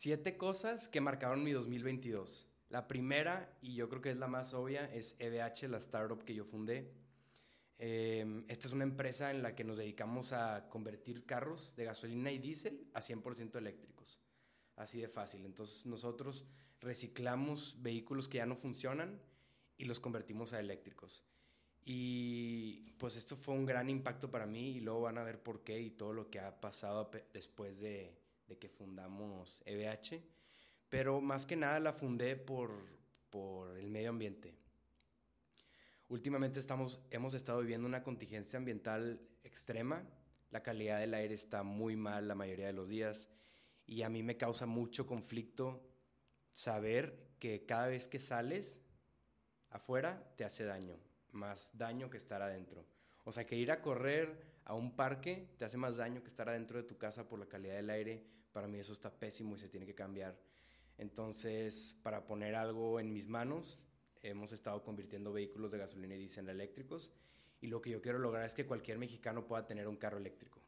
Siete cosas que marcaron mi 2022. La primera, y yo creo que es la más obvia, es EBH, la startup que yo fundé. Em, esta es una empresa en la que nos dedicamos a convertir carros de gasolina y diésel a 100% eléctricos. Así de fácil. Entonces nosotros reciclamos vehículos que ya no funcionan y los convertimos a eléctricos. Y pues esto fue un gran impacto para mí y luego van a ver por qué y todo lo que ha pasado después de, de que fundamos EBH. Pero más que nada la fundé por, por el medio ambiente. Últimamente estamos, hemos estado viviendo una contingencia ambiental extrema. La calidad del aire está muy mal la mayoría de los días y a mí me causa mucho conflicto saber que cada vez que sales afuera te hace daño, más daño que estar adentro. O sea, que ir a correr a un parque te hace más daño que estar adentro de tu casa por la calidad del aire. Para mí eso está pésimo y se tiene que cambiar. Entonces, para poner algo en mis manos, hemos estado convirtiendo vehículos de gasolina y diésel eléctricos y lo que yo quiero lograr es que cualquier mexicano pueda tener un carro eléctrico,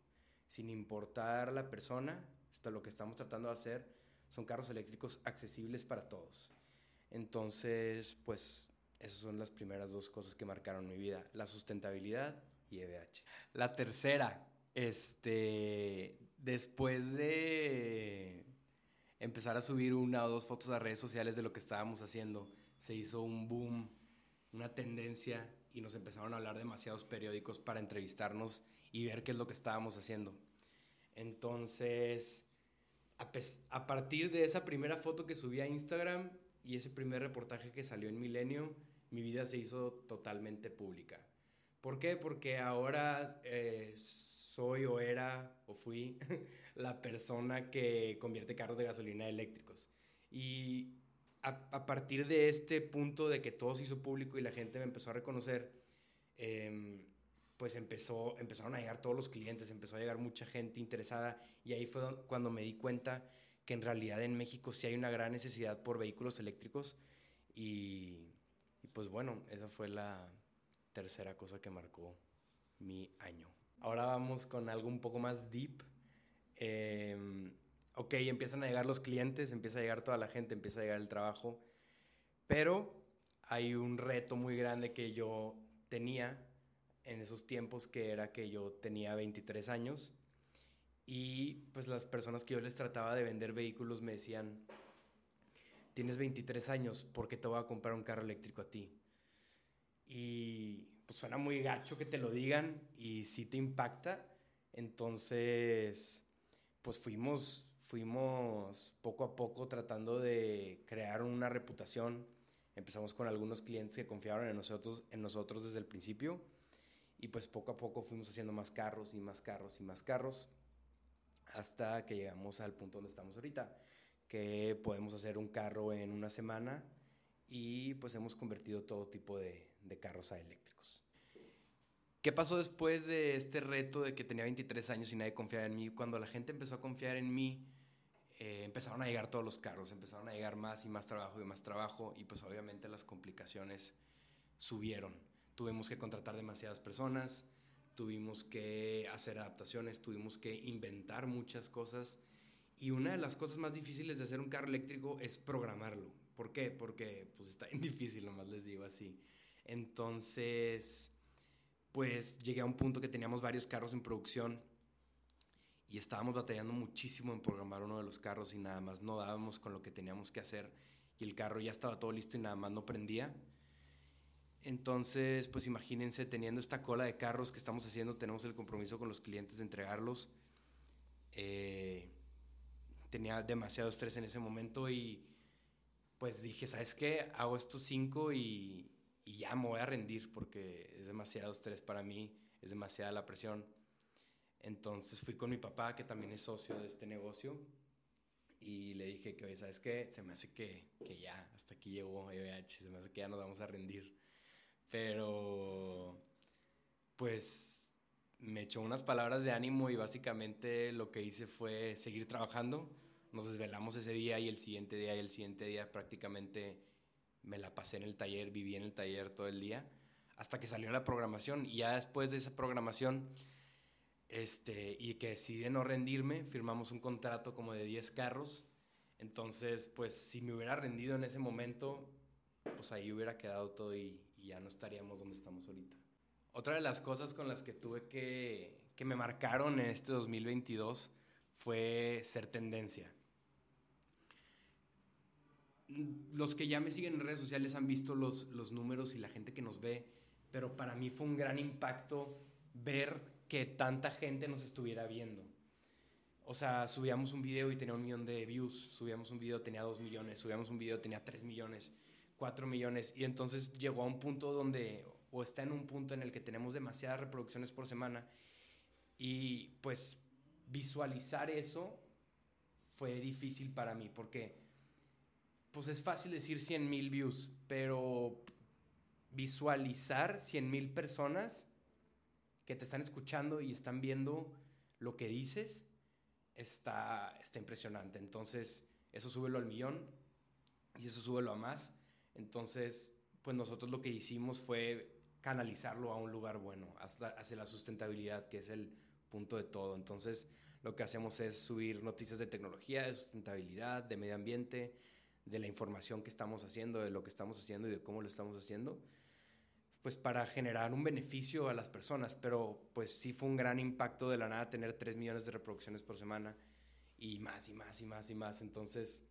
sin importar la persona, esto lo que estamos tratando de hacer son carros eléctricos accesibles para todos. Entonces, pues esas son las primeras dos cosas que marcaron mi vida, la sustentabilidad y EVH. La tercera, este, después de empezar a subir una o dos fotos a redes sociales de lo que estábamos haciendo, se hizo un boom, una tendencia y nos empezaron a hablar demasiados periódicos para entrevistarnos y ver qué es lo que estábamos haciendo. Entonces, a, partir de esa primera foto que subí a Instagram y ese primer reportaje que salió en Milenio, mi vida se hizo totalmente pública. ¿Por qué? Porque ahora eh, soy o era o fui la persona que convierte carros de gasolina a eléctricos. Y a, partir de este punto de que todo se hizo público y la gente me empezó a reconocer, em, pues empezó, empezaron a llegar todos los clientes, empezó a llegar mucha gente interesada y ahí fue cuando me di cuenta que en realidad en México sí hay una gran necesidad por vehículos eléctricos y, y pues bueno, esa fue la tercera cosa que marcó mi año. Ahora vamos con algo un poco más deep. Eh, ok, empiezan a llegar los clientes, empieza a llegar toda la gente, empieza a llegar el trabajo, pero hay un reto muy grande que yo tenía en esos tiempos que era que yo tenía 23 años y pues las personas que yo les trataba de vender vehículos me decían, tienes 23 años, ¿por qué te voy a comprar un carro eléctrico a ti? Y pues suena muy gacho que te lo digan y sí te impacta, entonces pues fuimos fuimos poco a poco tratando de crear una reputación. Empezamos con algunos clientes que confiaron en nosotros, en nosotros desde el principio y pues poco a poco fuimos haciendo más carros y más carros y más carros hasta que llegamos al punto donde estamos ahorita, que podemos hacer un carro en una semana y pues hemos convertido todo tipo de, de carros a eléctricos. ¿Qué pasó después de este reto de que tenía 23 años y nadie confiaba en mí? Cuando la gente empezó a confiar en mí, eh, empezaron a llegar todos los carros, empezaron a llegar más y más trabajo y más trabajo y pues obviamente las complicaciones subieron. Tuvimos que contratar demasiadas personas, tuvimos que hacer adaptaciones, tuvimos que inventar muchas cosas y una de las cosas más difíciles de hacer un carro eléctrico es programarlo. ¿Por qué? Porque pues está bien difícil, nomás les digo así. Entonces pues llegué a un punto que teníamos varios carros en producción y estábamos batallando muchísimo en programar uno de los carros y nada más no dábamos con lo que teníamos que hacer y el carro ya estaba todo listo y nada más no prendía. Entonces, pues imagínense teniendo esta cola de carros que estamos haciendo, tenemos el compromiso con los clientes de entregarlos. Eh, tenía demasiado estrés en ese momento y pues dije, ¿sabes qué? Hago estos cinco y, y ya me voy a rendir porque es demasiado estrés para mí, es demasiada la presión. Entonces fui con mi papá, que también es socio de este negocio, y le dije que, oye, ¿sabes qué? Se me hace que, que ya, hasta aquí llegó EBH, se me hace que ya nos vamos a rendir. Pero, pues, me echó unas palabras de ánimo y básicamente lo que hice fue seguir trabajando. Nos desvelamos ese día y el siguiente día y el siguiente día prácticamente me la pasé en el taller, viví en el taller todo el día, hasta que salió la programación. Y ya después de esa programación, este, y que decidí no rendirme, firmamos un contrato como de 10 carros. Entonces, pues si me hubiera rendido en ese momento, pues ahí hubiera quedado todo y, ya no estaríamos donde estamos ahorita. Otra de las cosas con las que tuve que, que me marcaron en este 2022 fue ser tendencia. Los que ya me siguen en redes sociales han visto los, los números y la gente que nos ve, pero para mí fue un gran impacto ver que tanta gente nos estuviera viendo. O sea, subíamos un video y tenía un millón de views, subíamos un video tenía dos millones, subíamos un video tenía tres millones, cuatro millones, y entonces llegó a un punto donde, o está en un punto en el que tenemos demasiadas reproducciones por semana, y pues visualizar eso fue difícil para mí, porque pues es fácil decir 100 mil views, pero visualizar 100 mil personas que te están escuchando y están viendo lo que dices, está, está impresionante. Entonces, eso súbelo al millón y eso súbelo a más. Entonces, pues nosotros lo que hicimos fue canalizarlo a un lugar bueno, hasta hacia la sustentabilidad, que es el punto de todo. Entonces, lo que hacemos es subir noticias de tecnología, de sustentabilidad, de medio ambiente, de la información que estamos haciendo, de lo que estamos haciendo y de cómo lo estamos haciendo, pues para generar un beneficio a las personas. Pero pues sí fue un gran impacto de la nada tener 3 millones de reproducciones por semana y más y más y más y más. Entonces,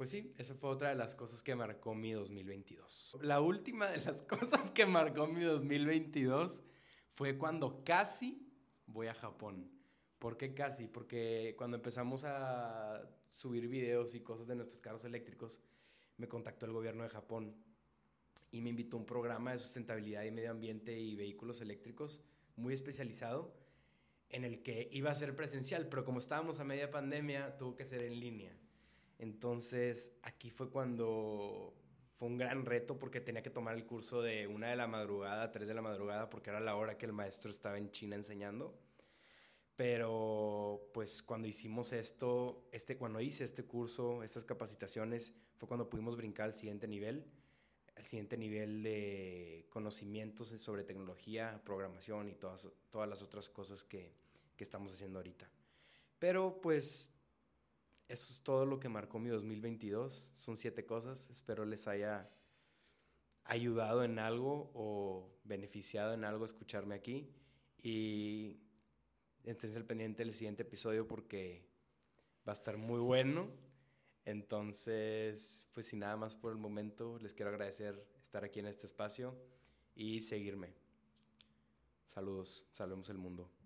pues sí, esa fue otra de las cosas que marcó mi 2022. La última de las cosas que marcó mi 2022 fue cuando casi voy a Japón. ¿Por qué casi? Porque cuando empezamos a subir videos y cosas de nuestros carros eléctricos, me contactó el gobierno de Japón y me invitó a un programa de sustentabilidad y medio ambiente y vehículos eléctricos muy especializado en el que iba a ser presencial, pero como estábamos a media pandemia, tuvo que ser en línea. Entonces, aquí fue cuando fue un gran reto porque tenía que tomar el curso de una de la madrugada a tres de la madrugada porque era la hora que el maestro estaba en China enseñando. Pero pues cuando hicimos esto, este, cuando hice este curso, estas capacitaciones, fue cuando pudimos brincar al siguiente nivel, al siguiente nivel de conocimientos sobre tecnología, programación y todas, todas las otras cosas que, que estamos haciendo ahorita. Pero pues eso es todo lo que marcó mi 2022. Son siete cosas. Espero les haya ayudado en algo o beneficiado en algo escucharme aquí. Y estén al pendiente del siguiente episodio porque va a estar muy bueno. Entonces, pues sin nada más por el momento, les quiero agradecer estar aquí en este espacio y seguirme. Saludos, salvemos el mundo.